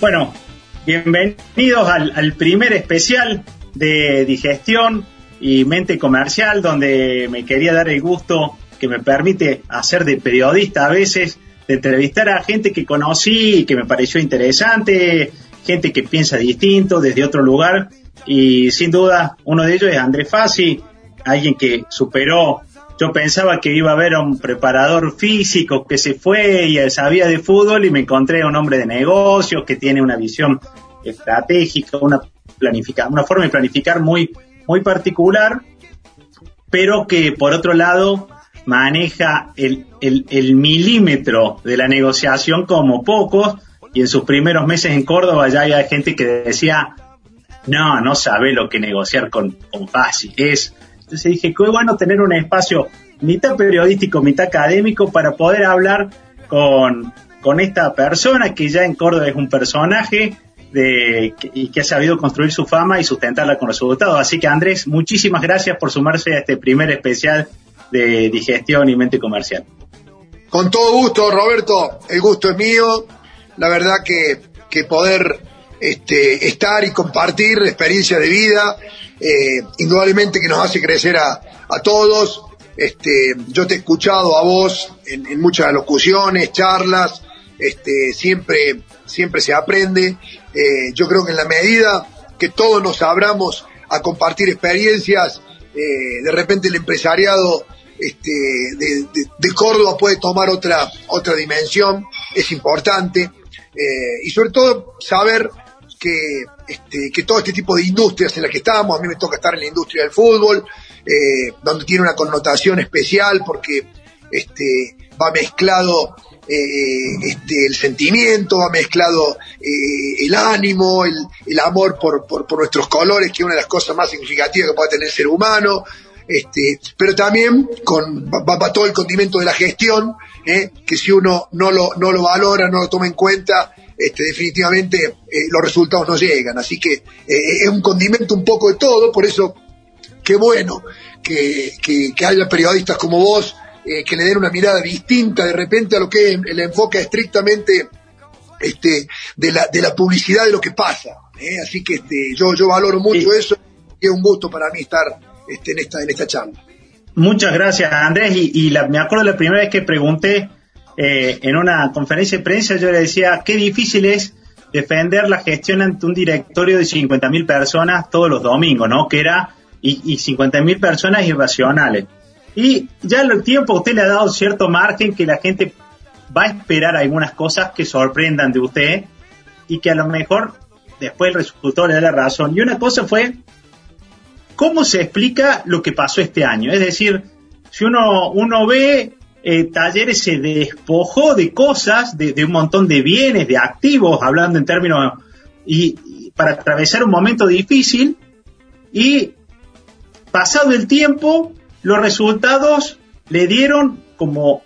Bueno, bienvenidos al, primer especial de digestión y mente comercial, donde me quería dar el gusto que me permite hacer de periodista a veces, de entrevistar a gente que conocí y que me pareció interesante, gente que piensa distinto desde otro lugar. Y sin duda, uno de ellos es Andrés Fassi, alguien que superó yo pensaba que iba a haber un preparador físico que se fue y sabía de fútbol y me encontré a un hombre de negocios que tiene una visión estratégica, una planifica, una forma de planificar muy, muy particular, pero que por otro lado maneja el, el milímetro de la negociación como pocos y en sus primeros meses en Córdoba ya hay gente que decía no, no sabe lo que negociar con, con fácil, es entonces dije, qué bueno tener un espacio mitad periodístico, mitad académico para poder hablar con, con esta persona que ya en Córdoba es un personaje y que ha sabido construir su fama y sustentarla con resultados. Así que Andrés, muchísimas gracias por sumarse a este primer especial de digestión y mente comercial. Con todo gusto, Roberto, el gusto es mío. La verdad que, que poder este, estar y compartir experiencias de vida eh, indudablemente que nos hace crecer a, todos. Este, yo te he escuchado a vos en, muchas locuciones, charlas, este, siempre, siempre se aprende. Eh, yo creo que en la medida que todos nos abramos a compartir experiencias, eh, de repente el empresariado este, de, Córdoba puede tomar otra, otra dimensión, es importante. y sobre todo saber que, este, que todo este tipo de industrias en las que estamos, a mí me toca estar en la industria del fútbol, eh, donde tiene una connotación especial porque este, va mezclado eh, este, el sentimiento, va mezclado eh, el ánimo, el, amor por, por, por, nuestros colores, que es una de las cosas más significativas que puede tener el ser humano. Este, pero también con, va, va todo el condimento de la gestión, eh, que si uno no lo, no lo valora, no lo toma en cuenta, este, definitivamente eh, los resultados no llegan. Así que eh, es un condimento un poco de todo, por eso qué bueno que, haya periodistas como vos eh, que le den una mirada distinta de repente a lo que es el enfoque estrictamente este, de, la, de la publicidad de lo que pasa. Así que este, yo, yo valoro mucho eso y es un gusto para mí estar este, en, esta, en esta charla. Muchas gracias, Andrés. Y, me acuerdo la primera vez que pregunté eh, en una conferencia de prensa yo le decía, qué difícil es defender la gestión ante un directorio de 50.000 personas todos los domingos, ¿no? Que era, y, y 50.000 personas irracionales. Y ya el tiempo usted le ha dado cierto margen que la gente va a esperar algunas cosas que sorprendan de usted y que a lo mejor después el resultado le da la razón. Y una cosa fue, ¿cómo se explica lo que pasó este año? Es decir, si uno, uno ve eh, Talleres se despojó de cosas, de, un montón de bienes, de activos, hablando en términos, y, para atravesar un momento difícil, y pasado el tiempo, los resultados le dieron como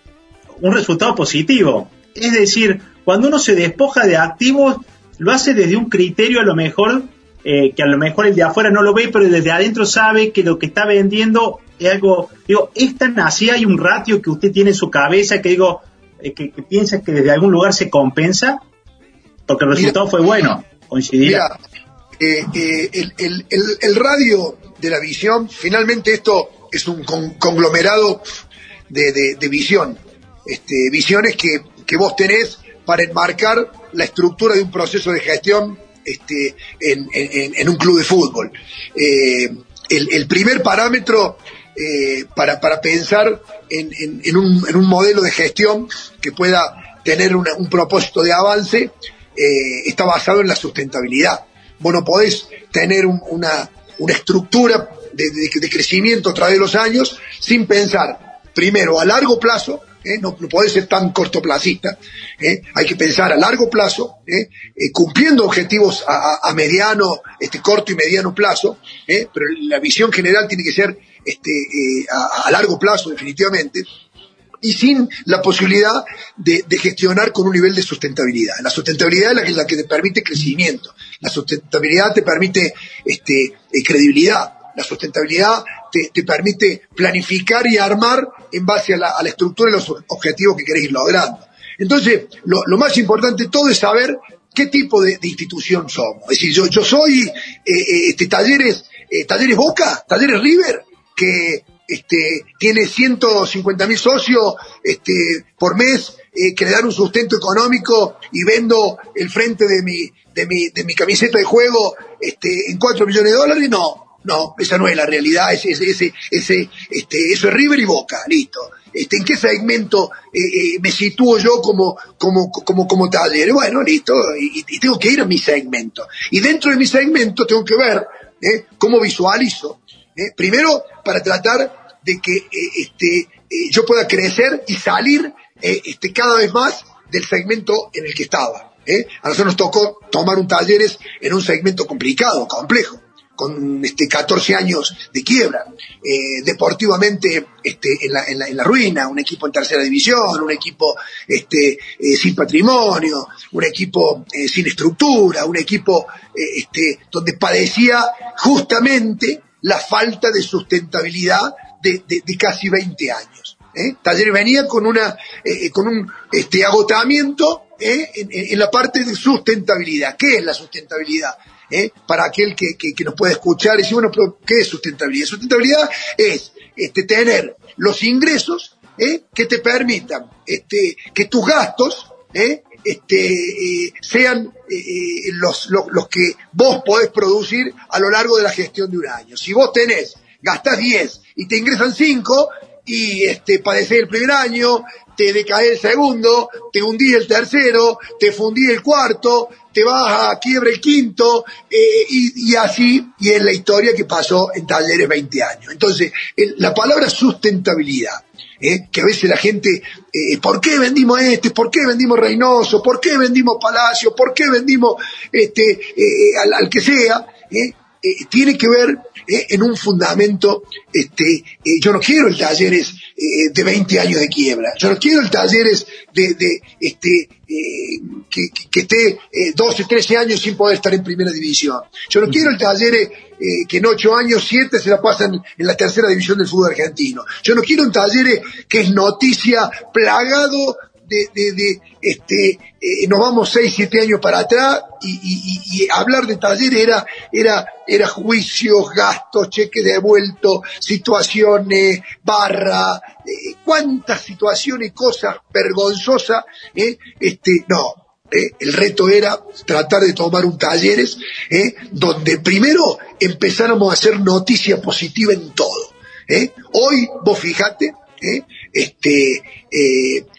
un resultado positivo. Es decir, cuando uno se despoja de activos, lo hace desde un criterio a lo mejor, eh, que a lo mejor el de afuera no lo ve, pero desde adentro sabe que lo que está vendiendo algo, digo, es tan así, hay un ratio que usted tiene en su cabeza que digo, eh, que, piensa que desde algún lugar se compensa, porque el resultado fue bueno, coincidirá. Eh, eh, el, el, radio de la visión, finalmente esto es un conglomerado de, de, visión, este, visiones que, que vos tenés para enmarcar la estructura de un proceso de gestión este, en, en, un club de fútbol. el, el, primer parámetro eh, para, pensar en, un, en, un, modelo de gestión que pueda tener un propósito de avance, eh, está basado en la sustentabilidad. Vos no podés tener una, una, estructura de, crecimiento a través de los años sin pensar, primero, a largo plazo, ¿eh? no, podés ser tan cortoplacista, ¿eh? hay que pensar a largo plazo, cumpliendo objetivos a, a, mediano, este, corto y mediano plazo, pero la visión general tiene que ser este, eh, a, largo plazo definitivamente, y sin la posibilidad de, gestionar con un nivel de sustentabilidad. La sustentabilidad es la que, la te permite crecimiento, la sustentabilidad te permite este, eh, credibilidad, la sustentabilidad te, permite planificar y armar en base a la, estructura y los objetivos que querés ir logrando. Entonces, lo, lo más importante de todo es saber qué tipo de, institución somos. Es decir, yo, yo soy eh, eh, este, talleres, eh, talleres Boca, talleres River, que este, tiene 150 mil socios este, por mes que le dan un sustento económico y vendo el frente de mi, de mi, de mi camiseta de juego este, en 4 millones de dólares, no, no, esa no es la realidad, ese, ese, ese, este, eso es River y Boca, listo. Este, ¿En qué segmento eh, eh, me sitúo yo como, como, como, como taller? Bueno, listo, y, tengo que ir a mi segmento. Y dentro de mi segmento tengo que ver eh, cómo visualizo. Primero, para tratar de que este, yo pueda crecer y salir este, cada vez más del segmento en el que estaba. A nosotros nos tocó tomar un talleres en un segmento complicado, complejo con este, 14 años de quiebra, eh, deportivamente este, en, la, en, la, en, la, ruina, un equipo en tercera división, un equipo este, eh, sin patrimonio, un equipo eh, sin estructura, un equipo eh, este, donde padecía justamente la falta de sustentabilidad de, de, casi 20 años. ¿eh? Taller venía con, una, con un este, agotamiento en, en la parte de sustentabilidad. ¿Qué es la sustentabilidad? ¿eh? para aquel que, que, nos puede escuchar y decir, bueno, pero ¿qué es sustentabilidad? Sustentabilidad es este, tener los ingresos ¿eh? que te permitan este, que tus gastos ¿eh? Este, sean los, los, los, que vos podés producir a lo largo de la gestión de un año. Si vos tenés, gastás 10 y te ingresan 5 y este, padecés el primer año, te decae el segundo, te hundí el tercero, te fundí el cuarto, te vas a quiebre el quinto, eh, y, así, y es la historia que pasó en Talleres 20 años. Entonces, la palabra sustentabilidad, eh, que a veces la gente, eh, ¿por qué vendimos este? ¿Por qué vendimos Reynoso? ¿Por qué vendimos Palacio? ¿Por qué vendimos este, al, al, que sea? Tiene que ver en un fundamento, este, yo no quiero el talleres eh, de 20 años de quiebra. Yo no quiero el talleres de, de este, eh, que, esté 12, eh, 13 años sin poder estar en primera división. Yo no quiero el talleres que en 8 años, 7 se la pasan en la tercera división del fútbol argentino. Yo no quiero un taller que es noticia plagado de, este, eh, nos vamos seis, siete años para atrás y, hablar de taller era, era, era juicios, gastos, cheques devueltos, situaciones, barra, eh, cuántas situaciones, cosas vergonzosas, eh, este, no, eh, el reto era tratar de tomar un talleres donde primero empezáramos a hacer noticia positiva en todo. Hoy, vos fijate, este,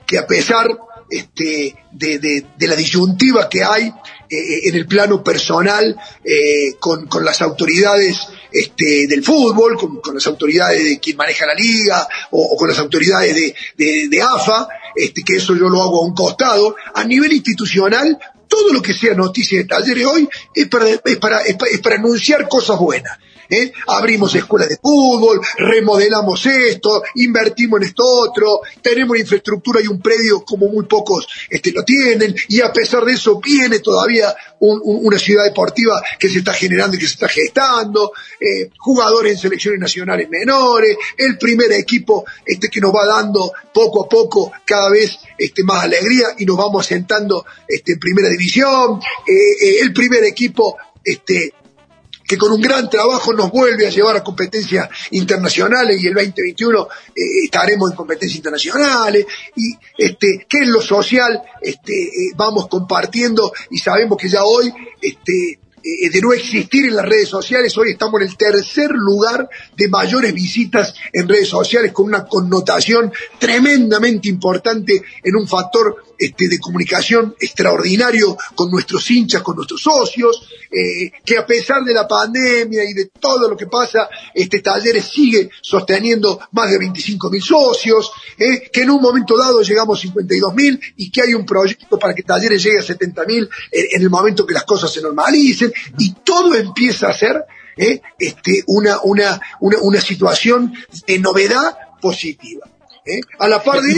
que a pesar este, de, de, de, la disyuntiva que hay eh, en el plano personal eh, con, con, las autoridades este, del fútbol, con, con, las autoridades de quien maneja la liga o, o con las autoridades de, de, AFA, este, que eso yo lo hago a un costado, a nivel institucional todo lo que sea noticia de talleres hoy es para, es para, es para anunciar cosas buenas. ¿Eh? abrimos escuelas de fútbol, remodelamos esto, invertimos en esto otro, tenemos una infraestructura y un predio como muy pocos este, lo tienen, y a pesar de eso viene todavía un, un, una ciudad deportiva que se está generando y que se está gestando, eh, jugadores en selecciones nacionales menores, el primer equipo este, que nos va dando poco a poco cada vez este, más alegría y nos vamos asentando este, en primera división, eh, el primer equipo este, que con un gran trabajo nos vuelve a llevar a competencias internacionales y el 2021 eh, estaremos en competencias internacionales y este que en lo social este eh, vamos compartiendo y sabemos que ya hoy este eh, de no existir en las redes sociales, hoy estamos en el tercer lugar de mayores visitas en redes sociales con una connotación tremendamente importante en un factor este, de comunicación extraordinario con nuestros hinchas, con nuestros socios, eh, que a pesar de la pandemia y de todo lo que pasa, este Talleres sigue sosteniendo más de 25 mil socios, eh, que en un momento dado llegamos a 52 mil y que hay un proyecto para que Talleres llegue a 70 mil en, en, el momento que las cosas se normalicen y todo empieza a ser eh, este, una, una, una, una situación de novedad positiva. ¿eh? A la par de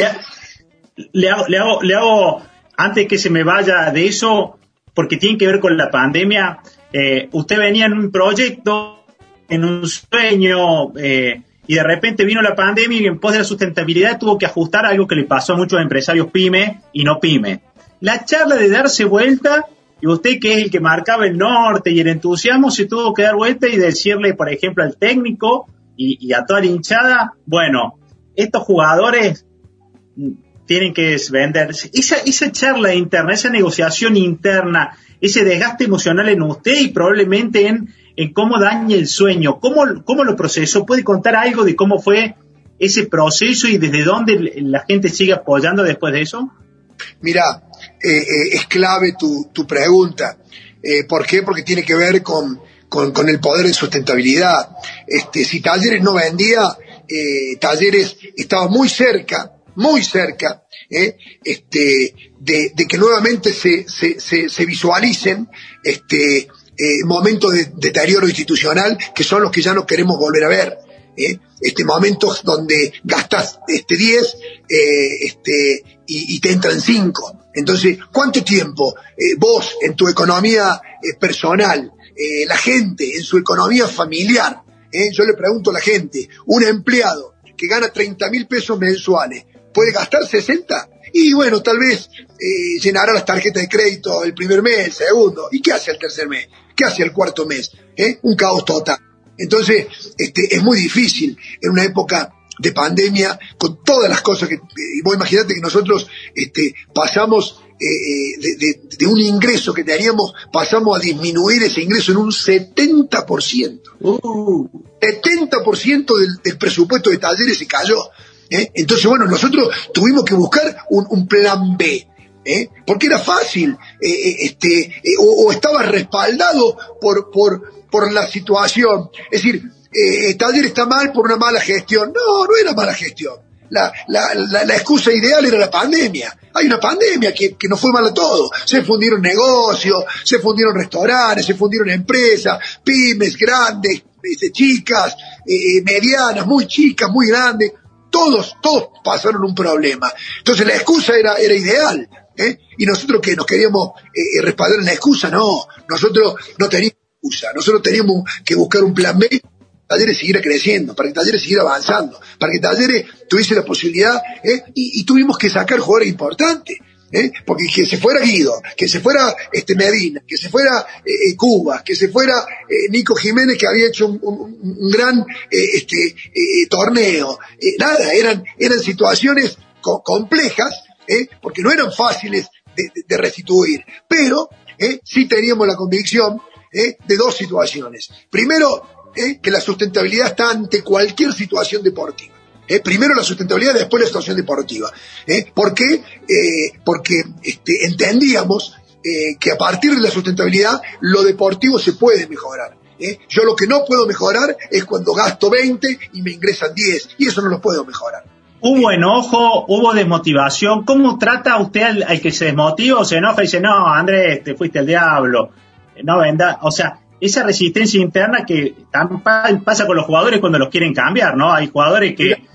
le hago, le hago, le hago, antes que se me vaya de eso, porque tiene que ver con la pandemia, eh, usted venía en un proyecto, en un sueño, eh, y de repente vino la pandemia y en pos de la sustentabilidad tuvo que ajustar algo que le pasó a muchos empresarios pyme y no pyme. La charla de darse vuelta y usted que es el que marcaba el norte y el entusiasmo se tuvo que dar vuelta y decirle, por ejemplo, al técnico y, a toda la hinchada, bueno, estos jugadores tienen que vender. Esa, esa charla interna, esa negociación interna, ese desgaste emocional en usted y probablemente en, en cómo daña el sueño, cómo, cómo lo procesó, puede contar algo de cómo fue ese proceso y desde dónde la gente sigue apoyando después de eso? Mira, eh, eh, es clave tu, tu pregunta. Eh, ¿Por qué? Porque tiene que ver con, con, el poder de sustentabilidad. Este, si Talleres no vendía, Talleres estaba muy cerca, muy cerca, este, de, que nuevamente se, se, se, visualicen este, momentos de deterioro institucional que son los que ya no queremos volver a ver. ¿eh? este, momentos donde gastas este, 10 eh, este, y, te entran 5. Entonces, ¿cuánto tiempo eh, vos en tu economía eh, personal, la gente en su economía familiar, yo le pregunto a la gente, un empleado que gana 30 mil pesos mensuales, ¿puede gastar 60? Y bueno, tal vez llenará las tarjetas de crédito el primer mes, el segundo. ¿Y qué hace el tercer mes? ¿Qué hace el cuarto mes? Un caos total. Entonces, este, es muy difícil en una época de pandemia, con todas las cosas que, y vos imaginate que nosotros este, pasamos eh, eh, de, un ingreso que teníamos, pasamos a disminuir ese ingreso en un 70%. Uh. 70% del, del presupuesto de talleres se cayó. ¿Eh? Entonces, bueno, nosotros tuvimos que buscar un, plan B. ¿eh? porque era fácil, este, o, estaba respaldado por, por, por la situación. Es decir, eh, Taller está mal por una mala gestión. No, no era mala gestión. La, la, la, excusa ideal era la pandemia. Hay una pandemia que, que nos fue mal a todo. Se fundieron negocios, se fundieron restaurantes, se fundieron empresas, pymes grandes, este, chicas, eh, medianas, muy chicas, muy grandes. Todos, todos pasaron un problema. Entonces la excusa era, era ideal. ¿eh? Y nosotros que nos queríamos eh, respaldar en la excusa, no. Nosotros no teníamos nosotros teníamos que buscar un plan B para que Talleres siguiera creciendo, para que Talleres siguiera avanzando, para que Talleres tuviese la posibilidad, ¿eh? y, tuvimos que sacar jugadores importantes. ¿Eh? Porque que se fuera Guido, que se fuera este Medina, que se fuera eh, Cuba, que se fuera Nico Jiménez que había hecho un, gran este, torneo. nada, eran, eran situaciones complejas, porque no eran fáciles de, de restituir. Pero sí teníamos la convicción ¿eh? de dos situaciones. Primero, ¿eh? que la sustentabilidad está ante cualquier situación deportiva. ¿Eh? Primero la sustentabilidad, después la situación deportiva. ¿Por qué? porque este, entendíamos que a partir de la sustentabilidad lo deportivo se puede mejorar. Yo lo que no puedo mejorar es cuando gasto 20 y me ingresan 10, y eso no lo puedo mejorar. ¿Hubo enojo? ¿Hubo desmotivación? ¿Cómo trata usted al, que se desmotiva o se enoja y dice, no, Andrés, te fuiste al diablo? no venda, o sea, esa resistencia interna que pasa con los jugadores cuando los quieren cambiar, ¿no? Hay jugadores que...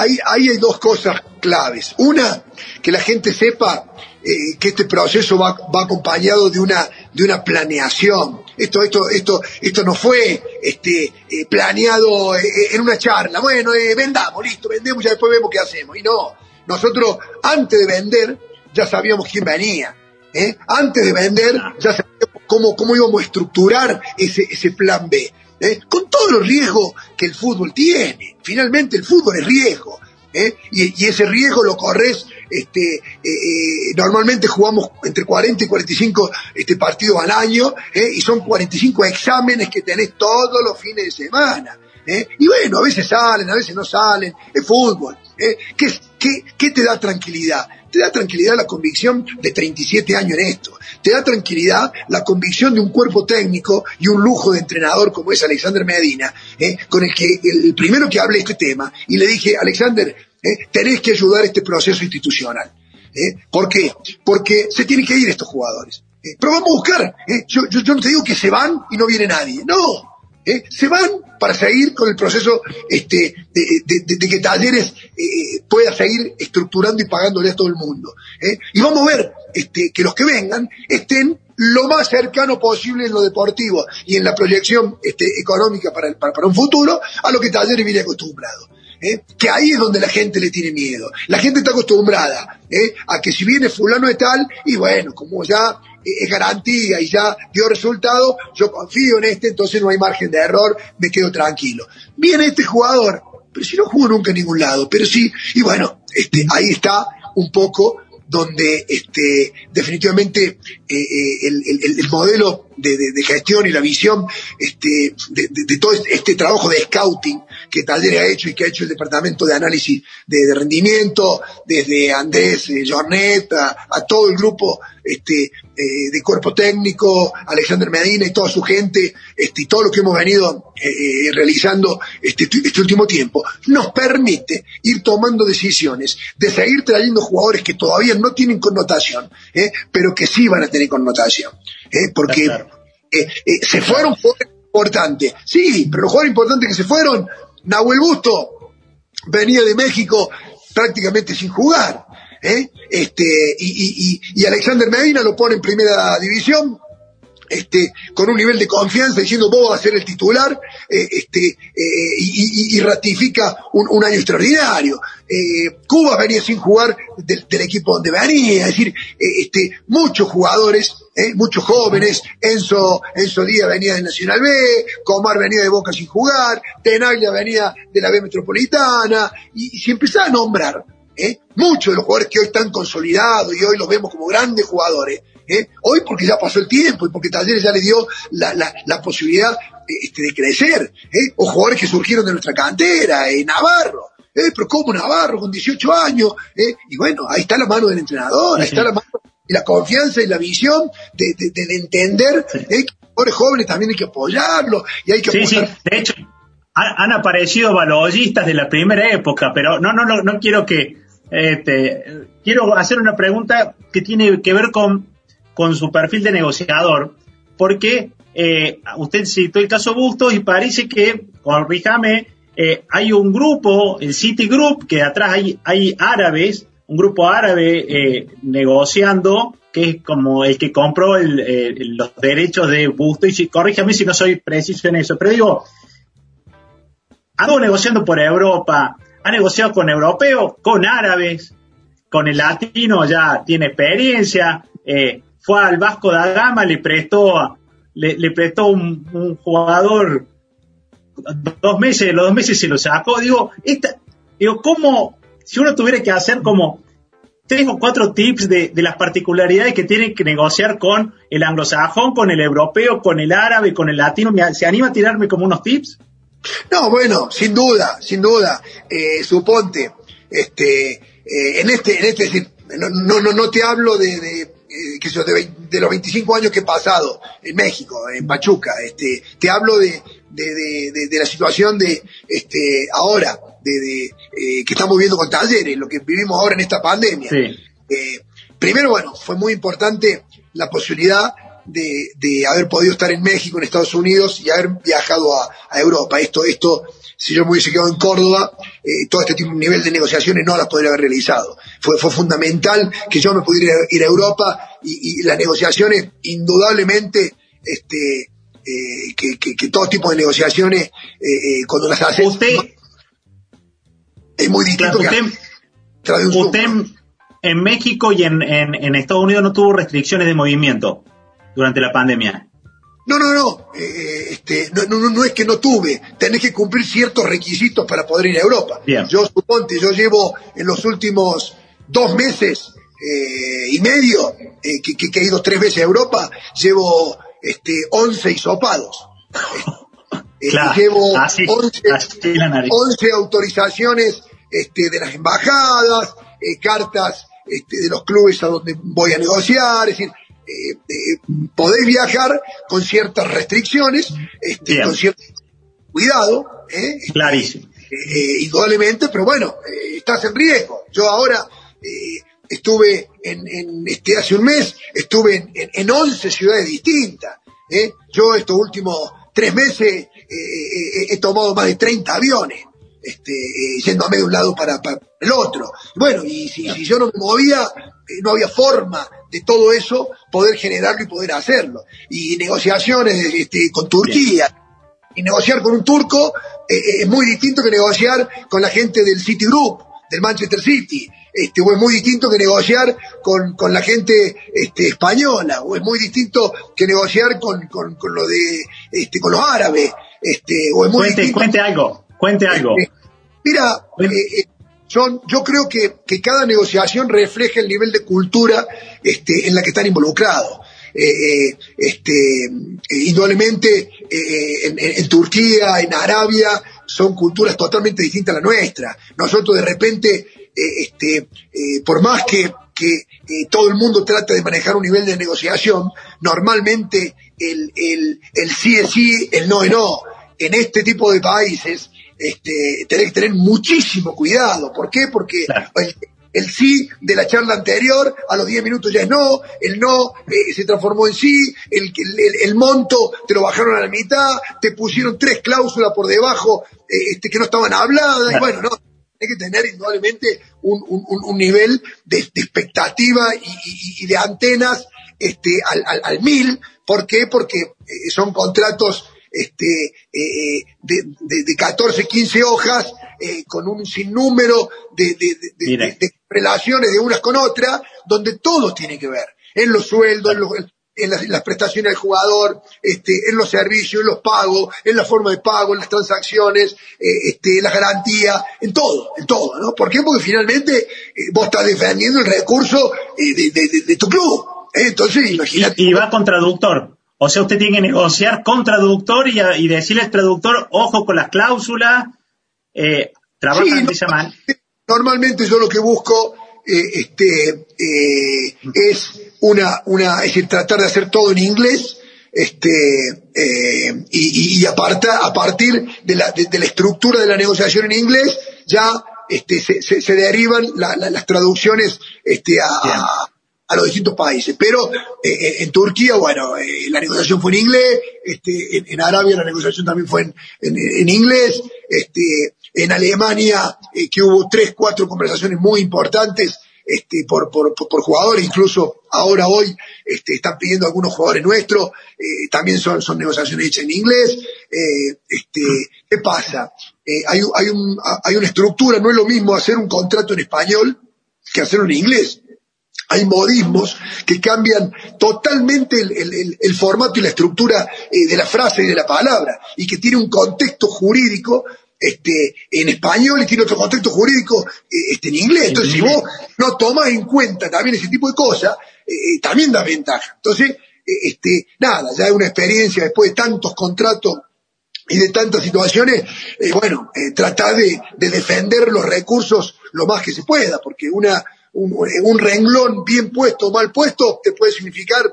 Hay, hay dos cosas claves. Una, que la gente sepa eh, que este proceso va, va, acompañado de una, de una planeación. Esto, esto, esto, esto no fue este, eh, planeado eh, en una charla. Bueno, vendamos, listo, vendemos, ya después vemos qué hacemos. Y no, nosotros antes de vender ya sabíamos quién venía ¿eh? Antes de vender, ya sabíamos cómo, cómo íbamos a estructurar ese, ese plan B. ¿eh? Con todos los riesgos que el fútbol tiene. Finalmente el fútbol es riesgo. ¿eh? Y, ese riesgo lo corres, este, normalmente jugamos entre 40 y 45 este, partidos al año, y son 45 exámenes que tenés todos los fines de semana. Y bueno, a veces salen, a veces no salen, es fútbol. ¿Qué, qué, qué te da tranquilidad? Te da tranquilidad la convicción de 37 años en esto. Te da tranquilidad la convicción de un cuerpo técnico y un lujo de entrenador como es Alexander Medina, ¿eh? con el que el primero que hablé este tema y le dije, Alexander, ¿eh? tenés que ayudar este proceso institucional. ¿eh? ¿Por qué? Porque se tienen que ir estos jugadores. Pero vamos a buscar. Yo, yo, yo no te digo que se van y no viene nadie. No, ¿eh? se van para seguir con el proceso este, de, que Talleres eh, pueda seguir estructurando y pagándole a todo el mundo. ¿eh? Y vamos a ver este, que los que vengan estén lo más cercano posible en lo deportivo y en la proyección este, económica para, para, un futuro a lo que Talleres viene acostumbrado. que ahí es donde la gente le tiene miedo. La gente está acostumbrada a que si viene fulano de tal, y bueno, como ya es garantía y ya dio resultado, yo confío en este, entonces no hay margen de error, me quedo tranquilo. Viene este jugador, pero si no jugó nunca en ningún lado, pero sí, y bueno, este, ahí está un poco donde este, definitivamente eh, eh, el, modelo de, gestión y la visión este, de, todo este trabajo de scouting que Taller ha hecho y que ha hecho el Departamento de Análisis de, Rendimiento, desde Andrés eh, Jornet a, todo el grupo este, eh, de cuerpo técnico, Alexander Medina y toda su gente, este, y todo lo que hemos venido eh, realizando este, este último tiempo, nos permite ir tomando decisiones de seguir trayendo jugadores que todavía no tienen connotación, pero que sí van a tener connotación. porque se fueron jugadores importantes. Sí, pero los jugadores importantes que se fueron Nahuel Busto venía de México prácticamente sin jugar. ¿eh? Este, y, Alexander Medina lo pone en primera división, este, con un nivel de confianza diciendo vos vas a ser el titular eh, este, eh, y, ratifica un, año extraordinario. Cuba venía sin jugar del, equipo donde venía, es decir, este, muchos jugadores ¿eh? muchos jóvenes, Enzo, Enzo Díaz venía de Nacional B, Comar venía de Boca sin jugar, Tenaglia venía de la B Metropolitana, y, se empezaba a nombrar ¿eh? muchos de los jugadores que hoy están consolidados y hoy los vemos como grandes jugadores, ¿eh? hoy porque ya pasó el tiempo y porque Talleres ya le dio la, la, posibilidad este, de crecer, ¿eh? o jugadores que surgieron de nuestra cantera, Navarro, ¿eh? pero como Navarro con 18 años, ¿eh? y bueno, ahí está la mano del entrenador, ahí está la mano la confianza y la visión de, de, entender que los jóvenes también hay que apoyarlos y hay que sí, sí, de hecho han, aparecido valollistas de la primera época, pero no, no, no, no quiero que este, quiero hacer una pregunta que tiene que ver con, con su perfil de negociador, porque eh, usted citó el caso Bustos y parece que, corríjame, eh, hay un grupo, el City Group, que atrás hay, hay árabes un grupo árabe eh, negociando, que es como el que compró los derechos de Busto, y si, corrígeme si no soy preciso en eso, pero digo, ha negociando por Europa, ha negociado con europeos, con árabes, con el latino ya tiene experiencia, eh, fue al Vasco da Gama, le prestó, le, prestó un, jugador dos meses, los dos meses se lo sacó, digo, esta, digo, ¿cómo, si uno tuviera que hacer como tres o cuatro tips de, las particularidades que tiene que negociar con el anglosajón, con el europeo, con el árabe, con el latino, ¿se anima a tirarme como unos tips? No, bueno, sin duda, sin duda. Eh, suponte, este, eh, en este, en este, no, no, no te hablo de, de eh, que de, de, los 25 años que he pasado en México, en Pachuca, este, te hablo de, de, de, la situación de este, ahora, de, eh, que estamos viendo con talleres, lo que vivimos ahora en esta pandemia. Eh, primero, bueno, fue muy importante la posibilidad de, de, haber podido estar en México, en Estados Unidos y haber viajado a, Europa. Esto, esto, si yo me hubiese quedado en Córdoba, eh, todo este tipo, nivel de negociaciones no las podría haber realizado. Fue, fue fundamental que yo me pudiera ir a Europa y, y las negociaciones, indudablemente, este, eh, que, que, todo tipo de negociaciones, eh, eh, cuando las haces, es muy distinto. usted, en México y en, en, Estados Unidos no tuvo restricciones de movimiento durante la pandemia. No, no, no, este, no, no, no, es que no tuve, tenés que cumplir ciertos requisitos para poder ir a Europa. Yo suponte, yo llevo en los últimos dos meses y medio, que, que, he ido tres veces a Europa, llevo este, 11 hisopados. Eh, llevo 11, autorizaciones este, de las embajadas, eh, cartas este, de los clubes a donde voy a negociar, es decir, eh, podéis viajar con ciertas restricciones, este, con cierto cuidado, este, Clarísimo. indudablemente, pero bueno, estás en riesgo. Yo ahora estuve en, en, este, hace un mes, estuve en, en, en 11 ciudades distintas. ¿eh? Yo estos últimos tres meses eh, eh, he tomado más de 30 aviones, este, yéndome de un lado para, para el otro. Bueno, y si, si yo no me movía, no había forma de todo eso poder generarlo y poder hacerlo. Y negociaciones este, con Turquía. Y negociar con un turco es muy distinto que negociar con la gente del City Group, del Manchester City. este, o es muy distinto que negociar con, con la gente este, española, o es muy distinto que negociar con, con, con lo de, este, con los árabes, este, o es muy cuente, distinto. Cuente algo, cuente algo. Este, mira, eh, eh, son, yo creo que, que, cada negociación refleja el nivel de cultura este, en la que están involucrados. Eh, eh este, indudablemente en, en, Turquía, en Arabia, son culturas totalmente distintas a la nuestra. Nosotros de repente, este, por más que, que todo el mundo trata de manejar un nivel de negociación, normalmente el, el, el sí es sí, el no es no. En este tipo de países, este, tenés que tener muchísimo cuidado. ¿Por qué? Porque el, sí de la charla anterior a los 10 minutos ya es no, el no eh, se transformó en sí, el, el, monto te lo bajaron a la mitad, te pusieron tres cláusulas por debajo eh, este, que no estaban habladas, y bueno, no, hay que tener indudablemente un, un, un nivel de, expectativa y, y, de antenas este, al, al, al, mil. ¿Por qué? Porque eh, son contratos este, eh, de, de, de, 14, 15 hojas, eh, con un sinnúmero de, de, relaciones de unas con otras, donde todo tiene que ver, en los sueldos, en, los, en, las, en, las, prestaciones del jugador, este, en los servicios, en los pagos, en la forma de pago, en las transacciones, eh, este, las garantías, en todo, en todo, ¿no? ¿Por qué? Porque finalmente eh, vos estás defendiendo el recurso eh, de, tu club. Entonces, imagínate. Y, y va con traductor. O sea, usted tiene que negociar con traductor y, y decirle al traductor, ojo con las cláusulas, eh, trabajan sí, Normalmente yo lo que busco eh, este, eh, es una, una, es decir, tratar de hacer todo en inglés, este, eh, y, y, aparta, a partir de la, de, de, la estructura de la negociación en inglés, ya este, se, se, se derivan la, la, las traducciones este, a, a los distintos países. Pero eh, eh, en Turquía, bueno, eh, la negociación fue en inglés, este, en, Arabia la negociación también fue en, en, inglés, este, en Alemania, eh, que hubo tres, cuatro conversaciones muy importantes este, por, por, por, jugadores, incluso ahora hoy este, están pidiendo algunos jugadores nuestros, también son, son negociaciones hechas en inglés. Este, ¿Qué pasa? Eh, hay, hay, un, hay una estructura, no es lo mismo hacer un contrato en español que hacerlo en inglés hay modismos que cambian totalmente el, formato y la estructura eh, de la frase y de la palabra, y que tiene un contexto jurídico este, en español y tiene otro contexto jurídico eh, este, en inglés. Entonces, si vos no tomás en cuenta también ese tipo de cosas, eh, también da ventaja. Entonces, este, nada, ya es una experiencia después de tantos contratos y de tantas situaciones, bueno, eh, de, defender los recursos lo más que se pueda, porque una, un, un renglón bien puesto o mal puesto te puede significar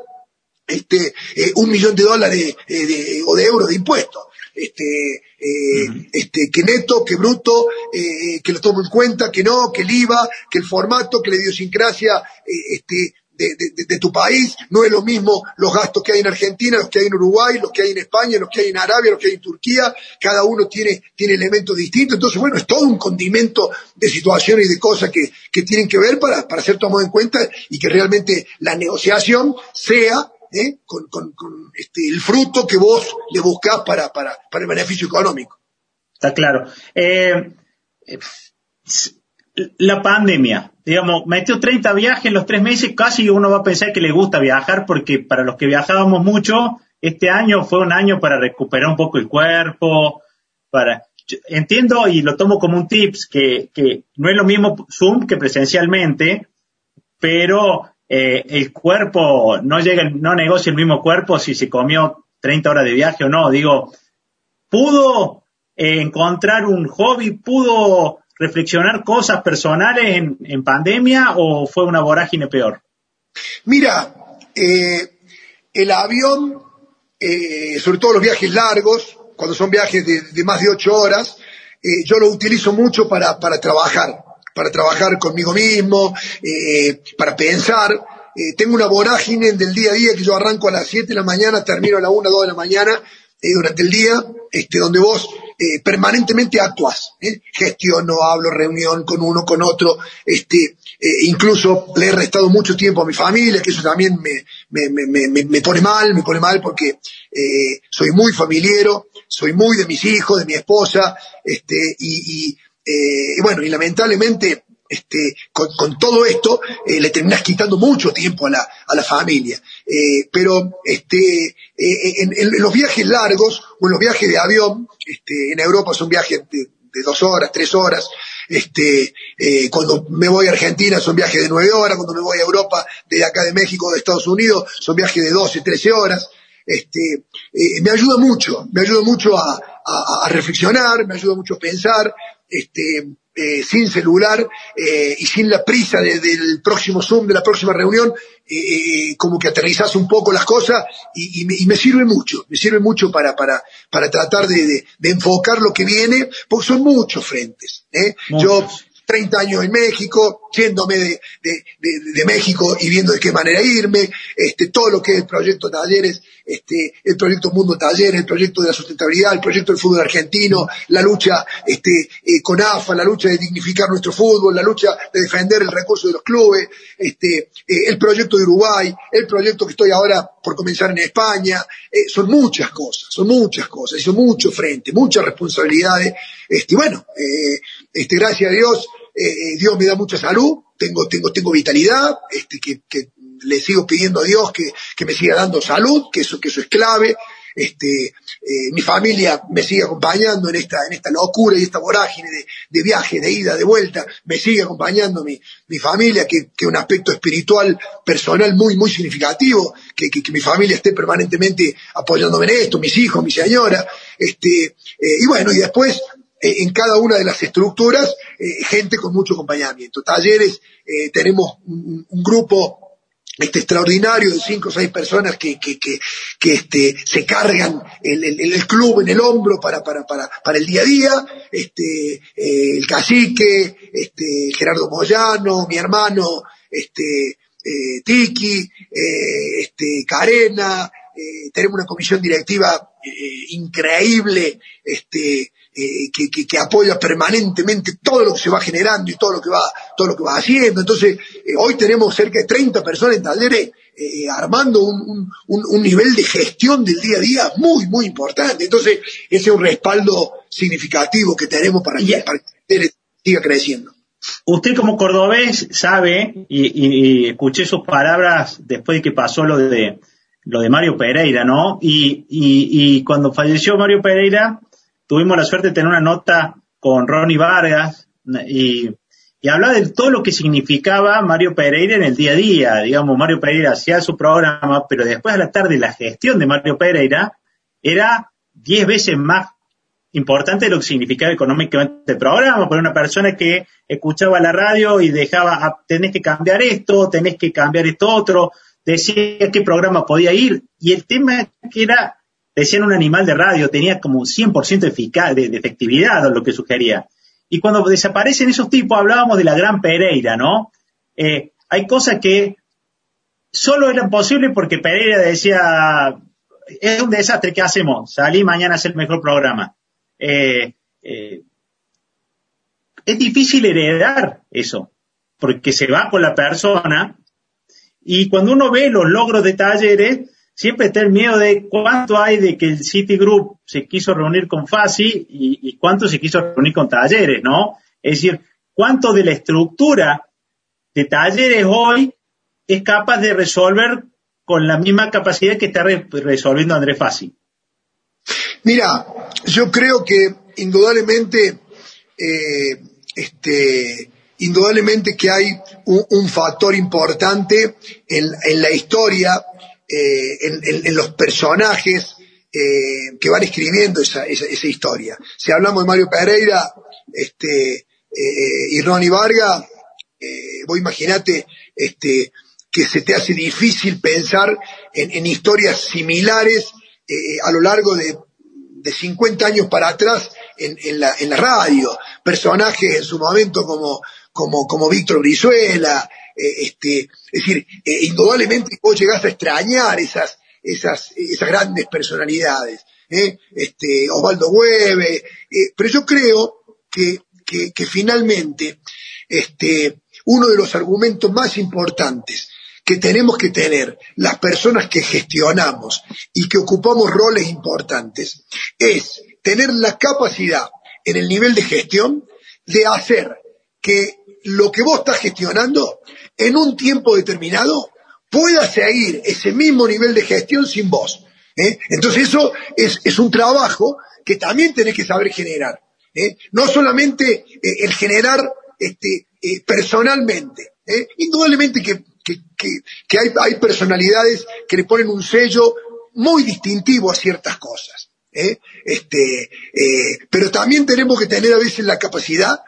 este, eh, un millón de dólares eh, de, o de euros de impuestos. Este, eh, uh -huh. este, que neto, que bruto, que lo tomo en cuenta, que no, que el IVA, que el formato, que la idiosincrasia, este, de, tu país, no es lo mismo los gastos que hay en Argentina, los que hay en Uruguay, los que hay en España, los que hay en Arabia, los que hay en Turquía, cada uno tiene, tiene elementos distintos, entonces bueno, es todo un condimento de situaciones y de cosas que, que tienen que ver para, para ser tomado en cuenta y que realmente la negociación sea ¿eh? con, este, el fruto que vos le buscás para, para, para el beneficio económico. Está claro. Eh, la pandemia, digamos, metió 30 viajes en los tres meses, casi uno va a pensar que le gusta viajar porque para los que viajábamos mucho, este año fue un año para recuperar un poco el cuerpo, para... Entiendo y lo tomo como un tips que, que no es lo mismo Zoom que presencialmente, pero eh, el cuerpo no llega, no negocia el mismo cuerpo si se comió 30 horas de viaje o no. Digo, pudo eh, encontrar un hobby, pudo reflexionar cosas personales en, pandemia o fue una vorágine peor? Mira, eh, el avión, eh, sobre todo los viajes largos, cuando son viajes de, más de ocho horas, eh, yo lo utilizo mucho para, trabajar, para trabajar conmigo mismo, para pensar. Tengo una vorágine del día a día que yo arranco a las 7 de la mañana, termino a las 1, 2 de la mañana, durante el día, este, donde vos eh, permanentemente actúas, ¿eh? gestiono, hablo, reunión con uno, con otro, este, eh, incluso le he restado mucho tiempo a mi familia, que eso también me, me, me, me, pone mal, me pone mal porque eh, soy muy familiero, soy muy de mis hijos, de mi esposa, este, y, y, eh, bueno, y lamentablemente este, con, todo esto, eh, le terminas quitando mucho tiempo a la, a la familia. Eh, pero este, en, los viajes largos o en los viajes de avión, este, en Europa son viajes de, dos horas, tres horas, este, cuando me voy a Argentina son viajes de nueve horas, cuando me voy a Europa, de acá de México, de Estados Unidos, son viajes de doce, trece horas. Este, eh, me ayuda mucho, me ayuda mucho a, reflexionar, me ayuda mucho a pensar, este, eh, sin celular eh, y sin la prisa del próximo Zoom, de la próxima reunión, como que aterrizas un poco las cosas y, me, sirve mucho, me sirve mucho para, para, para tratar de, enfocar lo que viene, porque son muchos frentes. Yo 30 años en México, yéndome de, de, de, México y viendo de qué manera irme, este, todo lo que es el proyecto Talleres, este, el proyecto Mundo Talleres, el proyecto de la sustentabilidad, el proyecto del fútbol argentino, la lucha este, eh, con AFA, la lucha de dignificar nuestro fútbol, la lucha de defender el recurso de los clubes, este, eh, el proyecto de Uruguay, el proyecto que estoy ahora por comenzar en España, eh, son muchas cosas, son muchas cosas, son muchos frentes, muchas responsabilidades, este, bueno, este, gracias a Dios, eh, eh, Dios me da mucha salud, tengo, tengo, tengo vitalidad, este, que, que le sigo pidiendo a Dios que, que, me siga dando salud, que eso, que eso es clave. Este, eh, mi familia me sigue acompañando en esta, en esta locura y esta vorágine de, de viaje, de ida, de vuelta, me sigue acompañando mi, mi familia, que, que un aspecto espiritual, personal muy, muy significativo, que, que, que, mi familia esté permanentemente apoyándome en esto, mis hijos, mi señora, este, eh, y bueno, y después eh, en cada una de las estructuras eh, gente con mucho acompañamiento. Talleres, eh, tenemos un, grupo este extraordinario de cinco o seis personas que, que, que, este, se cargan el, el, el, club en el hombro para, para, para, para el día a día, este, el cacique, este, Gerardo Moyano, mi hermano, este, Tiki, este, Carena, tenemos una comisión directiva increíble, este, eh, que, que, que, apoya permanentemente todo lo que se va generando y todo lo que va, todo lo que va haciendo. Entonces, eh, hoy tenemos cerca de 30 personas en talleres eh, armando un, un, un, nivel de gestión del día a día muy, muy importante. Entonces, ese es un respaldo significativo que tenemos para que, para que siga creciendo. Usted como cordobés sabe, y, y, escuché sus palabras después de que pasó lo de, lo de Mario Pereira, ¿no? Y, y, y cuando falleció Mario Pereira, tuvimos la suerte de tener una nota con Ronnie Vargas y, y hablaba de todo lo que significaba Mario Pereira en el día a día. Digamos, Mario Pereira hacía su programa, pero después a la tarde la gestión de Mario Pereira era diez veces más importante de lo que significaba económicamente el programa, por una persona que escuchaba la radio y dejaba, ah, tenés que cambiar esto, tenés que cambiar esto otro, decía qué programa podía ir, y el tema que era decían un animal de radio, tenía como un 100% eficaz, de, de, efectividad lo que sugería. Y cuando desaparecen esos tipos, hablábamos de la gran Pereira, ¿no? Eh, hay cosas que solo eran posibles porque Pereira decía, es un desastre, ¿qué hacemos? Salí mañana a hacer el mejor programa. Eh, eh, es difícil heredar eso, porque se va con la persona y cuando uno ve los logros de talleres, siempre está el miedo de cuánto hay de que el Citigroup se quiso reunir con FASI y, cuánto se quiso reunir con talleres, ¿no? Es decir, cuánto de la estructura de talleres hoy es capaz de resolver con la misma capacidad que está resolviendo Andrés Fasi. Mira, yo creo que indudablemente, eh, este, indudablemente que hay un, factor importante en la historia eh, en, los personajes eh, que van escribiendo esa, esa, historia. Si hablamos de Mario Pereira este, eh, y Ronnie Varga, vos imaginate este, que se te hace difícil pensar en, historias similares a lo largo de, de 50 años para atrás en, la, en la radio. Personajes en su momento como, como, como Víctor Brizuela, eh, este, es decir, eh, indudablemente vos llegás a extrañar esas, esas, esas grandes personalidades, ¿eh? este, Osvaldo Hueve, pero yo creo que, que, que finalmente, este, uno de los argumentos más importantes que tenemos que tener las personas que gestionamos y que ocupamos roles importantes es tener la capacidad en el nivel de gestión de hacer que lo que vos estás gestionando en un tiempo determinado pueda seguir ese mismo nivel de gestión sin vos. ¿eh? Entonces eso es, un trabajo que también tenés que saber generar. ¿eh? No solamente eh, el generar este, personalmente. Indudablemente que, hay, personalidades que le ponen un sello muy distintivo a ciertas cosas. Este, pero también tenemos que tener a veces la capacidad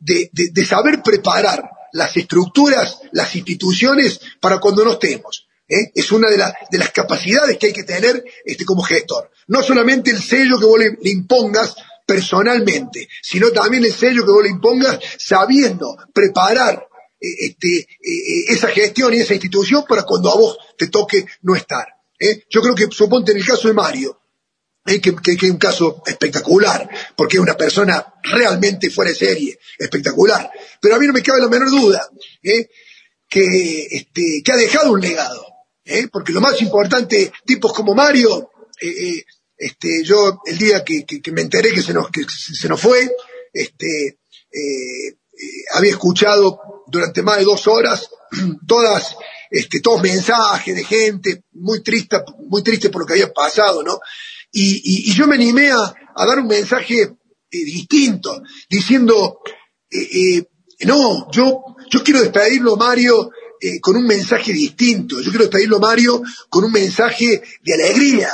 de, saber preparar las estructuras, las instituciones para cuando no estemos. ¿eh? Es una de, de, las capacidades que hay que tener este, como gestor. No solamente el sello que vos le, impongas personalmente, sino también el sello que vos le impongas sabiendo preparar eh, este, eh, esa gestión y esa institución para cuando a vos te toque no estar. Yo creo que, suponte en el caso de Mario, que, que, es un caso espectacular, porque es una persona realmente fuera de serie, espectacular. Pero a mí no me cabe la menor duda ¿eh? que, este, que ha dejado un legado, ¿eh? porque lo más importante, tipos como Mario, eh, eh este, yo el día que, que, me enteré que se nos, que se nos fue, este, eh, eh, había escuchado durante más de dos horas todas este, todos mensajes de gente muy triste, muy triste por lo que había pasado, ¿no? Y, yo me animé a, dar un mensaje eh, distinto, diciendo, eh, eh, no, yo, yo quiero despedirlo, Mario, con un mensaje distinto. Yo quiero despedirlo, Mario, con un mensaje de alegría,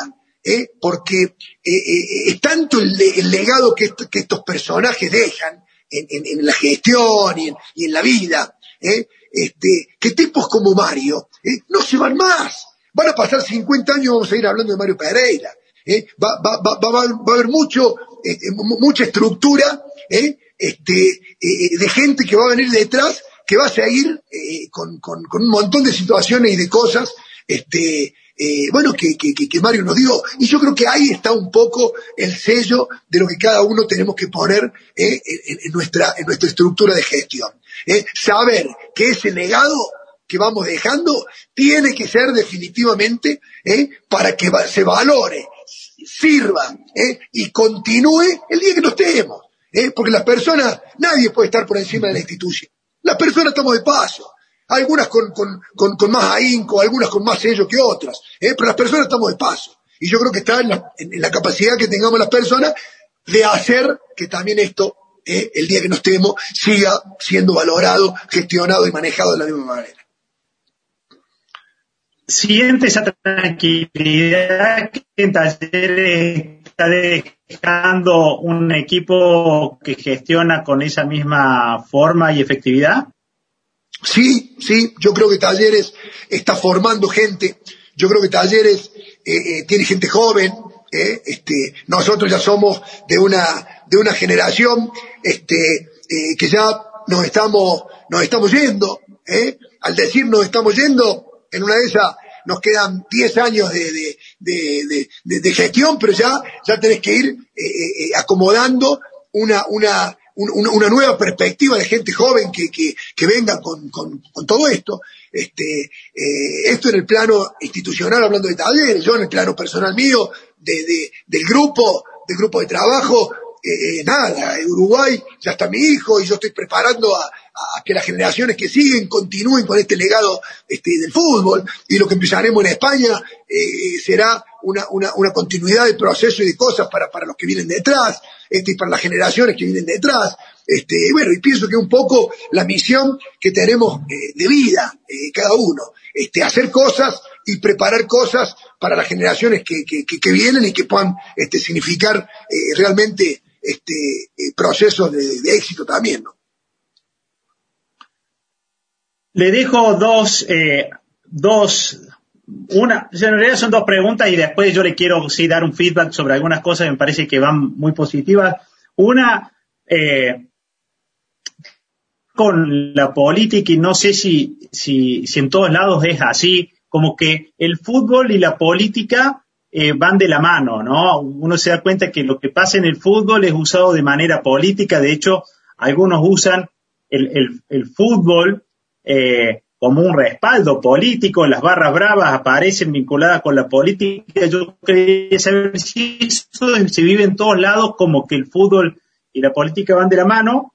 porque es tanto el, legado que, estos personajes dejan en, la gestión y en, la vida, este, que tipos como Mario no se van más. Van a pasar 50 años, vamos a ir hablando de Mario Pereira. ¿Eh? va, va, va, va, a haber mucho, eh, eh, mucha estructura este, de gente que va a venir detrás, que va a seguir con, con, con, un montón de situaciones y de cosas este, bueno, que, que, que, Mario nos dio. Y yo creo que ahí está un poco el sello de lo que cada uno tenemos que poner en, en, nuestra, en nuestra estructura de gestión. Saber que ese legado que vamos dejando tiene que ser definitivamente para que se valore sirva ¿eh? y continúe el día que no estemos. ¿eh? Porque las personas, nadie puede estar por encima de la institución. Las personas estamos de paso. Algunas con, con, con, más ahínco, algunas con más sello que otras. ¿eh? Pero las personas estamos de paso. Y yo creo que está en la, en la capacidad que tengamos las personas de hacer que también esto, ¿eh? el día que no estemos, siga siendo valorado, gestionado y manejado de la misma manera siente esa tranquilidad que en Talleres está dejando un equipo que gestiona con esa misma forma y efectividad? Sí, sí, yo creo que Talleres está formando gente, yo creo que Talleres eh, eh, tiene gente joven, eh, este, nosotros ya somos de una, de una generación este, que ya nos estamos, nos estamos yendo, al decir nos estamos yendo, en una de esas nos quedan 10 años de, de, gestión, pero ya, ya tenés que ir eh, eh, eh, acomodando una, una, una, nueva perspectiva de gente joven que, que, que venga con, con, todo esto. Este, esto en el plano institucional, hablando de talleres, yo en el plano personal mío, de, del grupo, del grupo de trabajo, eh, nada, en Uruguay ya está mi hijo y yo estoy preparando a, que las generaciones que siguen continúen con este legado este, del fútbol y lo que empezaremos en España eh, será una, una, una, continuidad de proceso y de cosas para, para los que vienen detrás este, y para las generaciones que vienen detrás. Este, bueno, y pienso que un poco la misión que tenemos eh, de vida eh, cada uno, este, hacer cosas y preparar cosas para las generaciones que, que, que, vienen y que puedan este, significar realmente este, eh, procesos de, éxito también, ¿no? Le dejo dos, eh, dos, una, en realidad son dos preguntas y después yo le quiero sí dar un feedback sobre algunas cosas que me parece que van muy positivas. Una, eh, con la política y no sé si, si, si en todos lados es así, como que el fútbol y la política eh, van de la mano, ¿no? Uno se da cuenta que lo que pasa en el fútbol es usado de manera política, de hecho, algunos usan el, el, fútbol eh, como un respaldo político, las barras bravas aparecen vinculadas con la política, yo quería saber si eso se vive en todos lados como que el fútbol y la política van de la mano.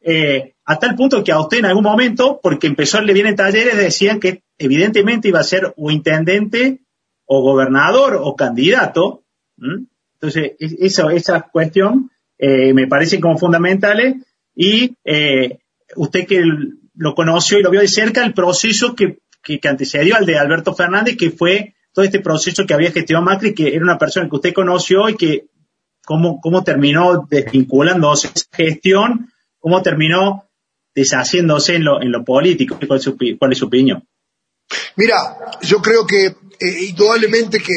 Eh, a tal punto que a usted en algún momento, porque empezó a le vienen talleres, decían que evidentemente iba a ser o intendente o gobernador o candidato. Entonces, esa, esa cuestión eh, me parece como fundamentales y eh, usted que lo conoció y lo vio de cerca, el proceso que, que, antecedió al de Alberto Fernández, que fue todo este proceso que había gestionado Macri, que era una persona que usted conoció y que cómo, cómo terminó desvinculándose esa gestión, cómo terminó deshaciéndose en lo, en lo político. ¿Cuál es, su, ¿Cuál es su opinión? Mira, yo creo que eh, indudablemente que,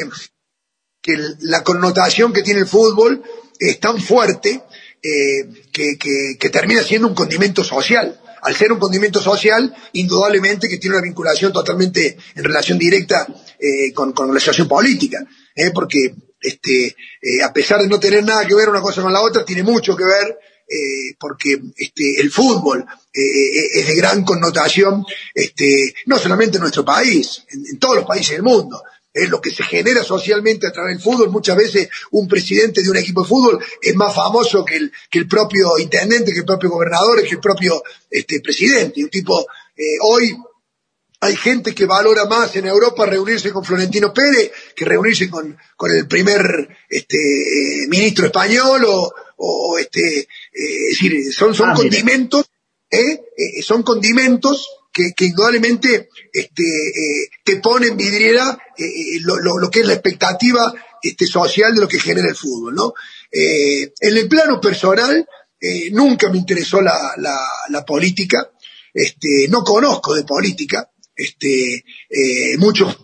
que la connotación que tiene el fútbol es tan fuerte eh, que, que, termina siendo un condimento social. Al ser un condimento social, indudablemente que tiene una vinculación totalmente en relación directa eh, con, con, la situación política, eh, porque este, eh, a pesar de no tener nada que ver una cosa con la otra, tiene mucho que ver eh, porque este, el fútbol eh, es de gran connotación, este, no solamente en nuestro país, en todos los países del mundo es lo que se genera socialmente a través del fútbol. Muchas veces un presidente de un equipo de fútbol es más famoso que el, que el propio intendente, que el propio gobernador, que el propio este, presidente. Un tipo, eh, hoy hay gente que valora más en Europa reunirse con Florentino Pérez que reunirse con, con el primer este, eh, ministro español o, o este, eh, es decir, son, son ah, condimentos, ¿eh? son condimentos que, indudablemente este, eh, te pone en vidriera eh, eh, lo, lo, lo, que es la expectativa este, social de lo que genera el fútbol, ¿no? En el plano personal, nunca me interesó la, la, política, este, no conozco de política, este, muchos,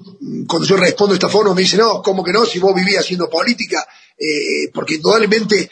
cuando yo respondo de esta forma, me dicen, no, ¿cómo que no? Si vos vivías haciendo política, porque indudablemente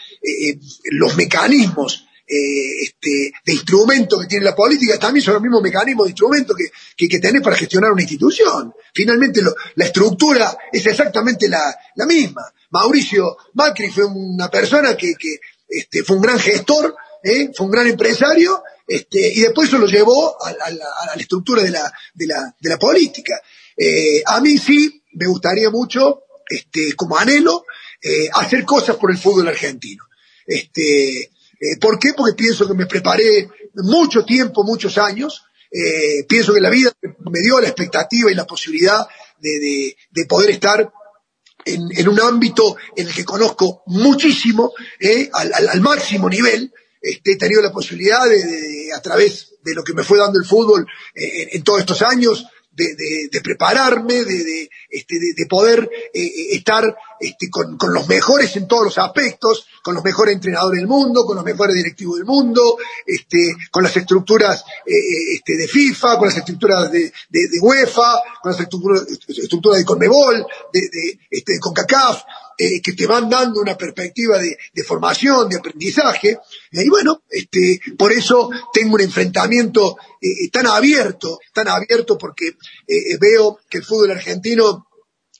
los mecanismos eh, este, de instrumento que tiene la política también son los mismos mecanismos de instrumento que, que, que tenés para gestionar una institución. Finalmente la estructura es exactamente la, la, misma. Mauricio Macri fue una persona que, que este, fue un gran gestor, ¿eh? fue un gran empresario, este, y después eso lo llevó a, a, a, la estructura de la, de la, de la política. Eh, a mí sí me gustaría mucho, este, como anhelo, eh, hacer cosas por el fútbol argentino. Este, eh, ¿Por qué? Porque pienso que me preparé mucho tiempo, muchos años. Eh, pienso que la vida me dio la expectativa y la posibilidad de, de, de poder estar en, un ámbito en el que conozco muchísimo, eh, al, máximo nivel. Este, he tenido la posibilidad de, de, a través de lo que me fue dando el fútbol en, en todos estos años, de, de, de, prepararme, de, este, de poder eh, eh, estar este, con, con, los mejores en todos los aspectos, con los mejores entrenadores del mundo, con los mejores directivos del mundo, este, con las estructuras eh, eh este, de FIFA, con las estructuras de, UEFA, con las estructuras, de Conmebol, de, este, de CONCACAF, eh, que te van dando una perspectiva de, formación, de aprendizaje. Y bueno, este, por eso tengo un enfrentamiento eh, tan abierto, tan abierto porque eh, veo que el fútbol argentino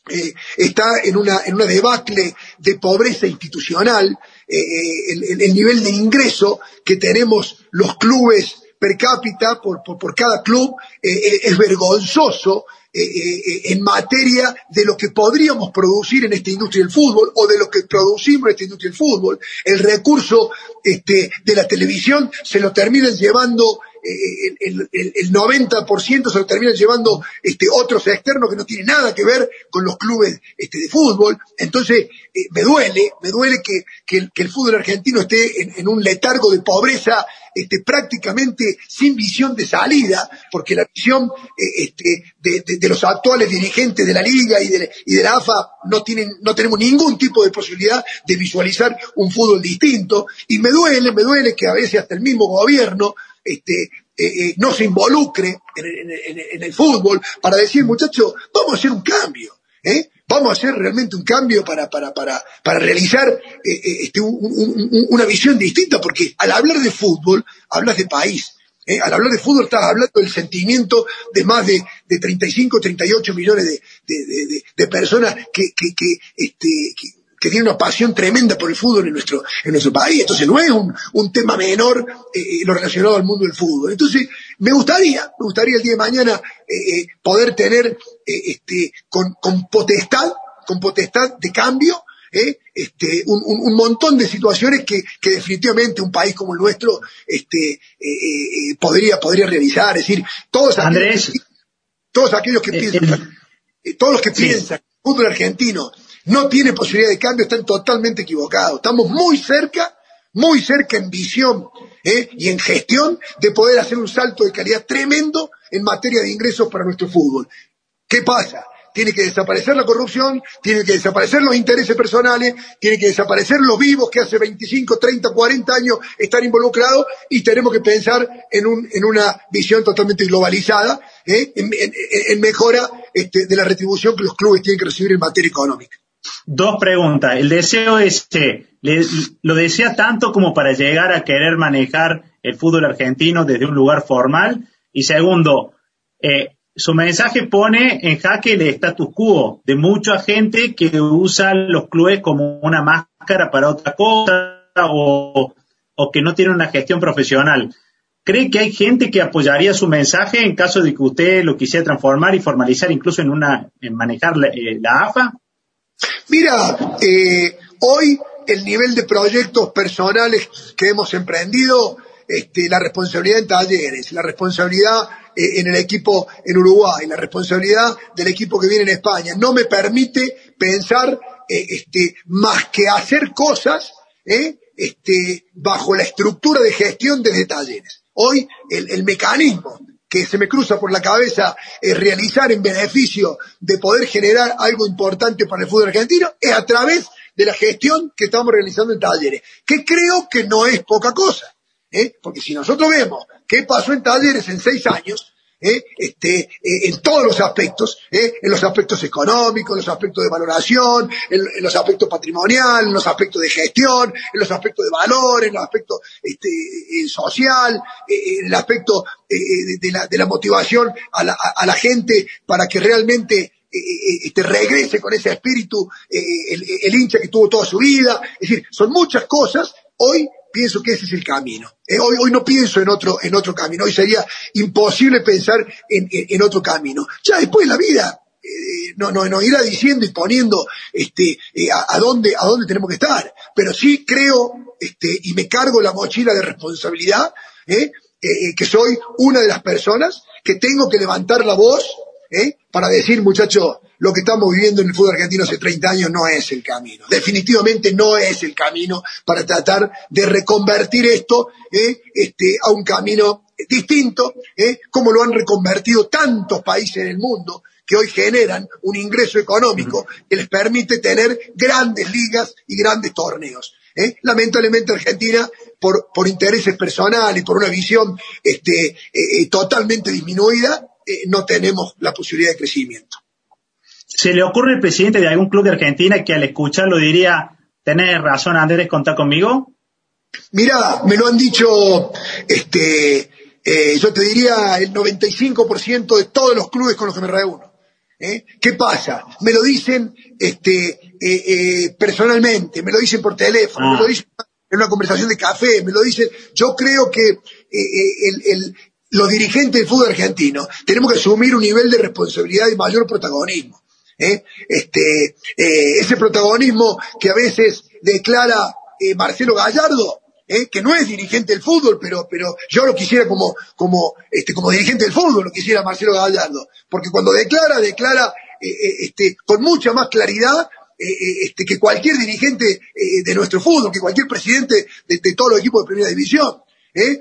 eh, está en una, en una debacle de pobreza institucional, eh, el, el, nivel de ingreso que tenemos los clubes per cápita por, por, cada club eh, es vergonzoso eh, eh, en materia de lo que podríamos producir en esta industria del fútbol o de lo que producimos en esta industria del fútbol. El recurso este, de la televisión se lo terminan llevando eh, el, el, el 90% se lo terminan llevando este, otros externos que no tienen nada que ver con los clubes este, de fútbol. Entonces, eh, me duele, me duele que, que, el, fútbol argentino esté en, un letargo de pobreza este, prácticamente sin visión de salida, porque la visión eh, este, de, de, de, los actuales dirigentes de la Liga y de, y de la AFA no, tienen, no tenemos ningún tipo de posibilidad de visualizar un fútbol distinto. Y me duele, me duele que a veces hasta el mismo gobierno este, eh, eh, no se involucre en, en, en, el fútbol para decir, muchachos, vamos a hacer un cambio, ¿eh? Vamos a hacer realmente un cambio para, para, para, para realizar eh, eh este, un, un, una visión distinta, porque al hablar de fútbol, hablas de país. ¿Eh? Al hablar de fútbol estás hablando del sentimiento de más de, de 35, 38 millones de, de, de personas que, que, que, este, que, que tiene una pasión tremenda por el fútbol en nuestro, en nuestro país. Entonces no es un, un tema menor eh, eh, lo relacionado al mundo del fútbol. Entonces me gustaría, me gustaría el día de mañana eh, poder tener este, con, con potestad, con potestad de cambio, ¿eh? este, un, un, montón de situaciones que, que, definitivamente un país como el nuestro este, eh, eh, podría, podría realizar. Es decir, todos aquellos, que, todos aquellos que piensan, todos los que piensan el fútbol argentino no tiene posibilidad de cambio están totalmente equivocados. Estamos muy cerca, muy cerca en visión y en gestión de poder hacer un salto de calidad tremendo en materia de ingresos para nuestro fútbol. ¿Qué pasa? tiene que desaparecer la corrupción, tiene que desaparecer los intereses personales, tiene que desaparecer los vivos que hace 25, 30, 40 años están involucrados y tenemos que pensar en una visión totalmente globalizada, ¿eh? en, mejora este, de la retribución que los clubes tienen que recibir en materia económica. Dos preguntas. El deseo es, ¿lo desea tanto como para llegar a querer manejar el fútbol argentino desde un lugar formal? Y segundo, eh, su mensaje pone en jaque el status quo de mucha gente que usa los clubes como una máscara para otra cosa o, que no tiene una gestión profesional. ¿Cree que hay gente que apoyaría su mensaje en caso de que usted lo quisiera transformar y formalizar incluso en una, en manejar la, eh, AFA? Mira, eh, hoy el nivel de proyectos personales que hemos emprendido, este, la responsabilidad en talleres, la responsabilidad eh, en el equipo en Uruguay, la responsabilidad del equipo que viene en España. No me permite pensar eh, este, más que hacer cosas eh, este, bajo la estructura de gestión de talleres. Hoy el, mecanismo que se me cruza por la cabeza es realizar en beneficio de poder generar algo importante para el fútbol argentino es a través de la gestión que estamos realizando en talleres, que creo que no es poca cosa. ¿eh? porque si nosotros vemos qué pasó en talleres en seis años, ¿eh? este, eh, en todos los aspectos, en los aspectos económicos, en los aspectos de valoración, en, los aspectos patrimoniales, en los aspectos de gestión, en los aspectos de valores, en los aspectos este, social, en el aspecto de, la, de, la, motivación a la, a la gente para que realmente este, regrese con ese espíritu el, el, hincha que tuvo toda su vida. Es decir, son muchas cosas. Hoy pienso que ese es el camino. Eh, hoy, hoy no pienso en otro, en otro camino. Hoy sería imposible pensar en, en, otro camino. Ya después la vida eh, no, no, no irá diciendo y poniendo este, eh, a, dónde, a dónde tenemos que estar. Pero sí creo este, y me cargo la mochila de responsabilidad que soy una de las personas que tengo que levantar la voz para decir, muchachos, lo que estamos viviendo en el fútbol argentino hace 30 años no es el camino. Definitivamente no es el camino para tratar de reconvertir esto ¿eh? este, a un camino distinto, ¿eh? como lo han reconvertido tantos países en el mundo que hoy generan un ingreso económico que les permite tener grandes ligas y grandes torneos. ¿eh? Lamentablemente Argentina, por, por intereses personales y por una visión este, totalmente disminuida, no tenemos la posibilidad de crecimiento. ¿Se le ocurre al presidente de algún club de Argentina que al escucharlo diría, tenés razón Andrés, contá conmigo? Mira, me lo han dicho, este, eh, yo te diría el 95% de todos los clubes con los que me reúno. ¿eh? ¿Qué pasa? Me lo dicen este, eh, personalmente, me lo dicen por teléfono, me lo ah. dicen en una conversación de café, me lo dicen. Yo creo que los dirigentes del fútbol argentino tenemos que asumir un nivel de responsabilidad y mayor protagonismo. ¿Eh? Este, eh, ese protagonismo que a veces declara eh, Marcelo Gallardo, que no es dirigente del fútbol, pero, pero yo lo quisiera como, como, este, como dirigente del fútbol, lo quisiera Marcelo Gallardo, porque cuando declara, declara este, con mucha más claridad este, que cualquier dirigente de nuestro fútbol, que cualquier presidente de, todos los equipos de primera división.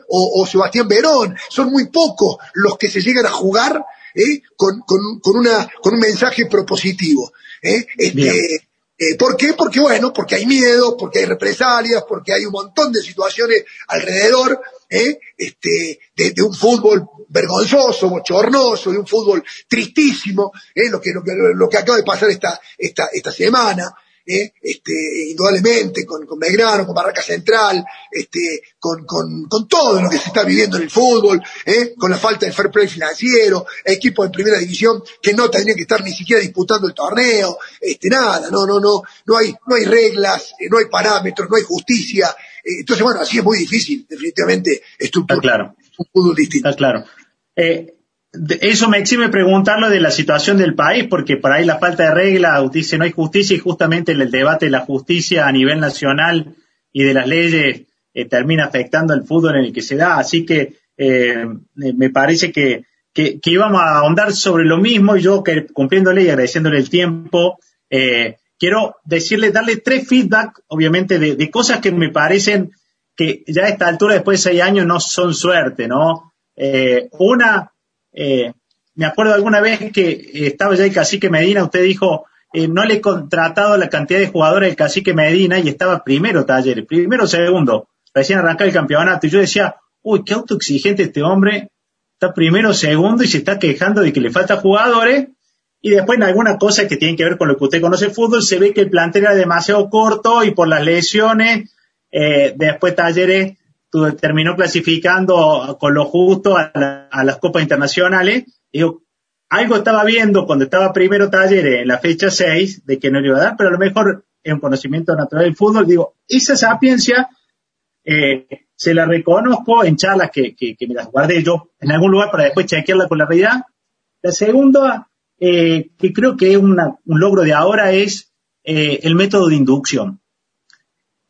O, Sebastián Verón, son muy pocos los que se llegan a jugar ¿eh? con, con, con, una, con un mensaje propositivo. ¿eh? Este, eh, ¿Por qué? Porque bueno, porque hay miedo, porque hay represalias, porque hay un montón de situaciones alrededor ¿eh? este, de, de, un fútbol vergonzoso, bochornoso, de un fútbol tristísimo, ¿eh? lo, que, lo, que, lo que acaba de pasar esta, esta, esta semana. ¿Eh? este, indudablemente con, con Belgrano, con Barraca Central, este, con, con, con, todo lo que se está viviendo en el fútbol, ¿eh? con la falta de fair play financiero, equipos en primera división que no tendrían que estar ni siquiera disputando el torneo, este, nada, no, no, no, no hay, no hay reglas, eh, no hay parámetros, no hay justicia, eh, entonces bueno, así es muy difícil, definitivamente, estructurar claro. un fútbol distinto. Está claro. Eh, eso me exime preguntarlo de la situación del país, porque por ahí la falta de regla, dice no hay justicia y justamente el debate de la justicia a nivel nacional y de las leyes eh, termina afectando el fútbol en el que se da. Así que eh, me parece que, que, íbamos a ahondar sobre lo mismo y yo que, cumpliéndole y agradeciéndole el tiempo, eh, quiero decirle, darle tres feedback, obviamente, de, de, cosas que me parecen que ya a esta altura, después de seis años, no son suerte, ¿no? Eh, una, eh, me acuerdo alguna vez que estaba ya el cacique Medina, usted dijo, eh, no le he contratado la cantidad de jugadores del cacique Medina y estaba primero taller, primero segundo, recién arrancaba el campeonato. Y yo decía, uy, qué autoexigente este hombre, está primero segundo y se está quejando de que le falta jugadores y después en alguna cosa que tiene que ver con lo que usted conoce el fútbol se ve que el plantel era demasiado corto y por las lesiones, eh, después Talleres terminó clasificando con lo justo a, las copas internacionales. Digo, algo estaba viendo cuando estaba primero Talleres en la fecha 6 de que no le iba a dar, pero a lo mejor en conocimiento natural del fútbol, digo, esa sapiencia eh, se la reconozco en charlas que, me las guardé yo en algún lugar para después chequearla con la realidad. La segunda, eh, que creo que es un logro de ahora, es eh, el método de inducción.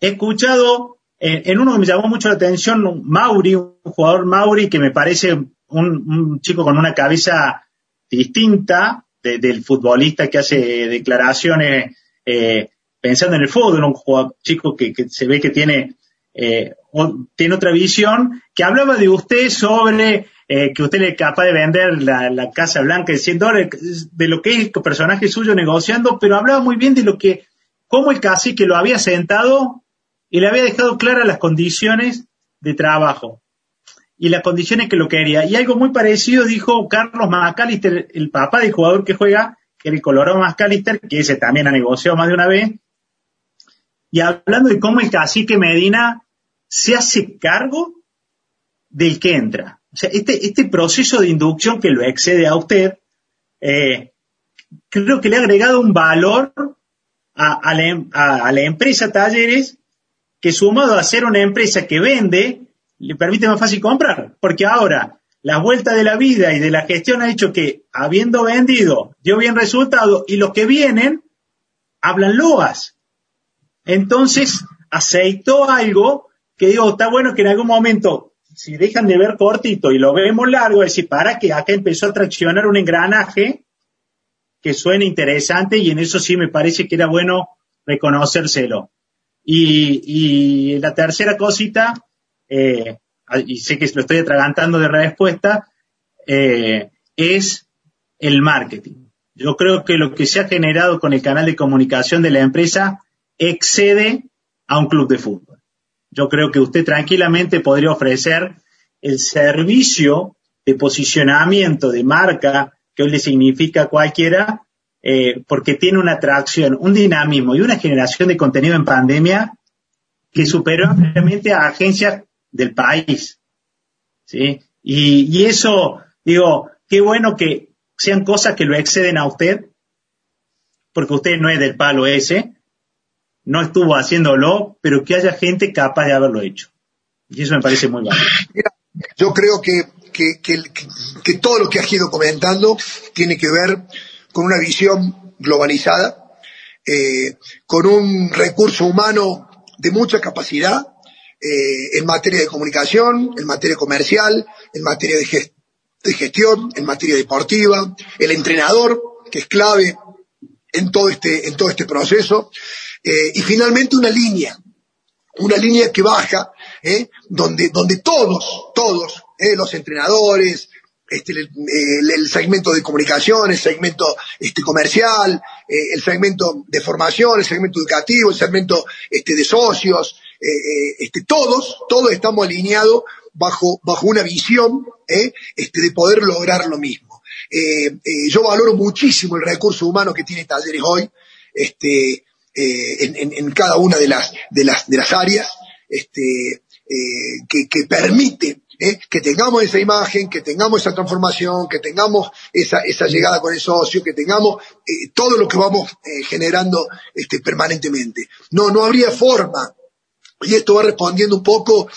He escuchado en uno que me llamó mucho la atención, Mauri, un jugador Mauri que me parece un, chico con una cabeza distinta del futbolista que hace declaraciones eh, pensando en el fútbol, un jugador, chico que, se ve que tiene, eh, tiene otra visión, que hablaba de usted sobre que usted es capaz de vender la, Casa Blanca de 100 dólares, de lo que es el personaje suyo negociando, pero hablaba muy bien de lo que, cómo el cacique lo había sentado y le había dejado claras las condiciones de trabajo y las condiciones que lo quería. Y algo muy parecido dijo Carlos McAllister, el papá del jugador que juega, que era el Colorado McAllister, que ese también ha negociado más de una vez. Y hablando de cómo el cacique Medina se hace cargo del que entra. O sea, este, este proceso de inducción que lo excede a usted, eh, creo que le ha agregado un valor a, la, a la empresa Talleres que sumado a ser una empresa que vende, le permite más fácil comprar. Porque ahora, la vuelta de la vida y de la gestión ha hecho que, habiendo vendido, dio bien resultado y los que vienen hablan loas. Entonces, aceitó algo que digo, está bueno que en algún momento, si dejan de ver cortito y lo vemos largo, es decir, para que acá empezó a traccionar un engranaje que suene interesante y en eso sí me parece que era bueno reconocérselo. Y, la tercera cosita, eh, y sé que lo estoy atragantando de respuesta, eh, es el marketing. Yo creo que lo que se ha generado con el canal de comunicación de la empresa excede a un club de fútbol. Yo creo que usted tranquilamente podría ofrecer el servicio de posicionamiento de marca que hoy le significa a cualquiera eh, porque tiene una atracción, un dinamismo y una generación de contenido en pandemia que superó realmente a agencias del país. ¿sí? Y, eso, digo, qué bueno que sean cosas que lo exceden a usted, porque usted no es del palo ese, no estuvo haciéndolo, pero que haya gente capaz de haberlo hecho. Y eso me parece muy bueno. Yo creo que, que, que, que todo lo que has ido comentando tiene que ver con una visión globalizada, eh, con un recurso humano de mucha capacidad eh, en materia de comunicación, en materia comercial, en materia de, gestión, en materia deportiva, el entrenador, que es clave en todo este, en todo este proceso, eh, y finalmente una línea, una línea que baja, donde, donde todos, todos, los entrenadores, este, el, segmento de comunicación, el segmento este, comercial, eh, el segmento de formación, el segmento educativo, el segmento este, de socios, eh, eh, este, todos, todos estamos alineados bajo, bajo una visión este, de poder lograr lo mismo. yo valoro muchísimo el recurso humano que tiene Talleres hoy, este, en, en, cada una de las, de las, de las áreas, este, que permite ¿eh? que tengamos esa imagen, que tengamos esa transformación, que tengamos esa, esa llegada con el socio, que tengamos eh, todo lo que vamos eh, generando este, permanentemente. No, no habría forma. Y esto va respondiendo un poco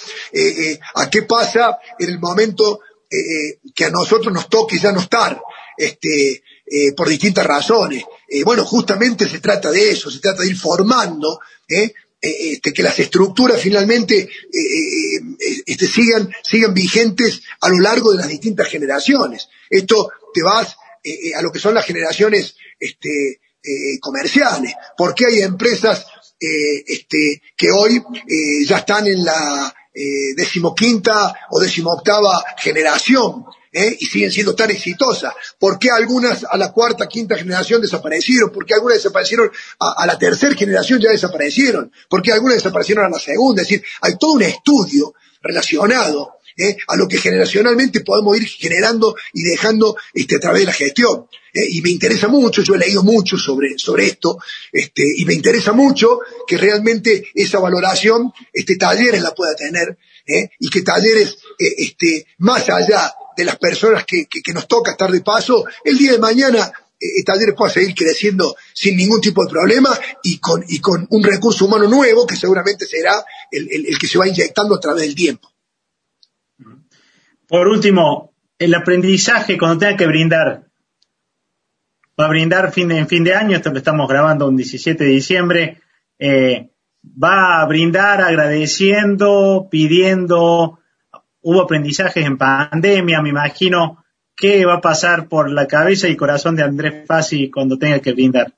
a qué pasa en el momento que a nosotros nos toque ya no estar, este, por distintas razones. Bueno, justamente se trata de eso, se trata de ir formando, este, que las estructuras finalmente este, sigan, vigentes a lo largo de las distintas generaciones. Esto te vas a lo que son las generaciones este, comerciales. porque hay empresas este, que hoy ya están en la decimoquinta o decimoctava generación ¿eh? y siguen siendo tan exitosas. ¿Por qué algunas a la cuarta, quinta generación desaparecieron? ¿Por qué algunas desaparecieron a, la tercera generación ya desaparecieron? ¿Por qué algunas desaparecieron a la segunda? Es decir, hay todo un estudio relacionado ¿eh? a lo que generacionalmente podemos ir generando y dejando este, a través de la gestión. ¿eh? Y me interesa mucho, yo he leído mucho sobre, sobre esto, este, y me interesa mucho que realmente esa valoración este, Talleres la pueda tener, y que Talleres, este, más allá de las personas que, que, nos toca estar de paso, el día de mañana eh, Talleres pueda seguir creciendo sin ningún tipo de problema y con, y con un recurso humano nuevo que seguramente será el, el, que se va inyectando a través del tiempo. Por último, el aprendizaje cuando tenga que brindar, va a brindar fin en fin de año, esto lo estamos grabando un 17 de diciembre, eh, va a brindar agradeciendo, pidiendo, hubo aprendizajes en pandemia, me imagino qué va a pasar por la cabeza y corazón de Andrés Fassi cuando tenga que brindar.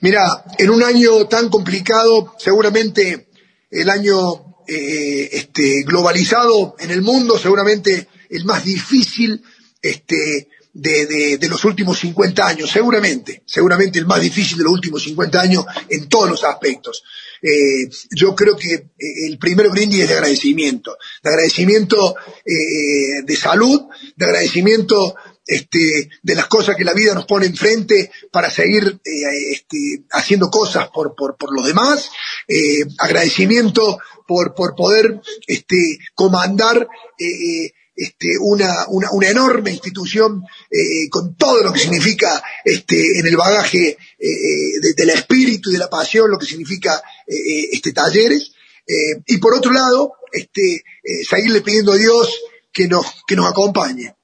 Mira, en un año tan complicado, seguramente el año eh, este, globalizado en el mundo, seguramente el más difícil este, de, de, los últimos 50 años, seguramente, seguramente el más difícil de los últimos 50 años en todos los aspectos. Eh, yo creo que eh, el primer brindis es de agradecimiento, de agradecimiento eh, de salud, de agradecimiento este, de las cosas que la vida nos pone enfrente para seguir este, haciendo cosas por, por, por los demás, agradecimiento por, por poder este, comandar este, una, una, una, enorme institución eh, con todo lo que significa este, en el bagaje eh, del espíritu y de la pasión, lo que significa eh, este, talleres. y por otro lado, este, seguirle pidiendo a Dios que nos, que nos acompañe.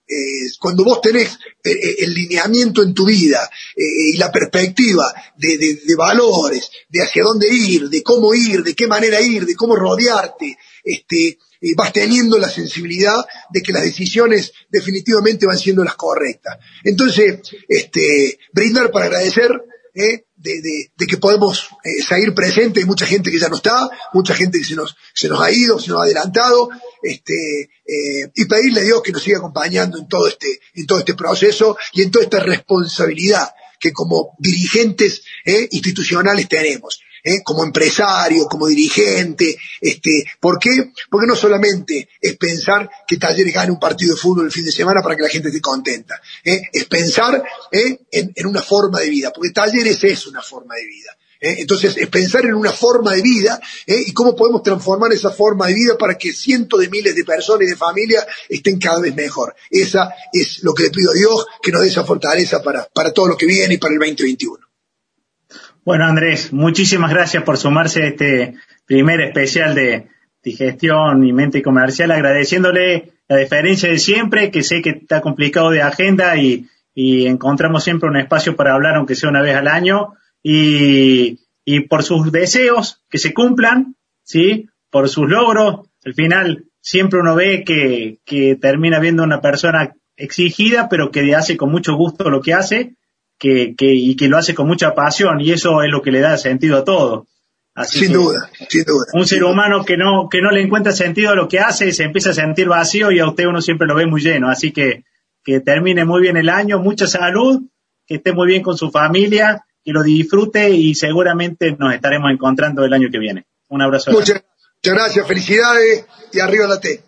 cuando vos tenés el lineamiento en tu vida y la perspectiva de, de, de, valores, de hacia dónde ir, de cómo ir, de qué manera ir, de cómo rodearte, este, vas teniendo la sensibilidad de que las decisiones definitivamente van siendo las correctas. Entonces, este, brindar para agradecer ¿eh? de, que podemos eh, seguir presentes, hay mucha gente que ya no está, mucha gente que se nos, se nos ha ido, se nos ha adelantado, este, eh, y pedirle a Dios que nos siga acompañando en todo este, en todo este proceso y en toda esta responsabilidad que como dirigentes institucionales tenemos. ¿Eh? como empresario, como dirigente. Este, ¿Por qué? Porque no solamente es pensar que Talleres gane un partido de fútbol el fin de semana para que la gente esté contenta. ¿eh? Es pensar ¿eh? en, una forma de vida, porque Talleres es una forma de vida. Entonces, es pensar en una forma de vida y cómo podemos transformar esa forma de vida para que cientos de miles de personas y de familias estén cada vez mejor. Esa es lo que le pido a Dios, que nos dé esa fortaleza para, para todo lo que viene y para el 2021. Bueno, Andrés, muchísimas gracias por sumarse a este primer especial de digestión y mente comercial, agradeciéndole la diferencia de siempre, que sé que está complicado de agenda y, encontramos siempre un espacio para hablar, aunque sea una vez al año, y, y por sus deseos que se cumplan, ¿sí? Por sus logros. Al final, siempre uno ve que, que termina viendo una persona exigida, pero que hace con mucho gusto lo que hace que, que, y que lo hace con mucha pasión y eso es lo que le da sentido a todo. sin duda, sin duda. Un ser humano que no, que no le encuentra sentido a lo que hace se empieza a sentir vacío y a usted uno siempre lo ve muy lleno. Así que que termine muy bien el año, mucha salud, que esté muy bien con su familia, que lo disfrute y seguramente nos estaremos encontrando el año que viene. Un abrazo. Muchas, muchas gracias, felicidades y arriba la T.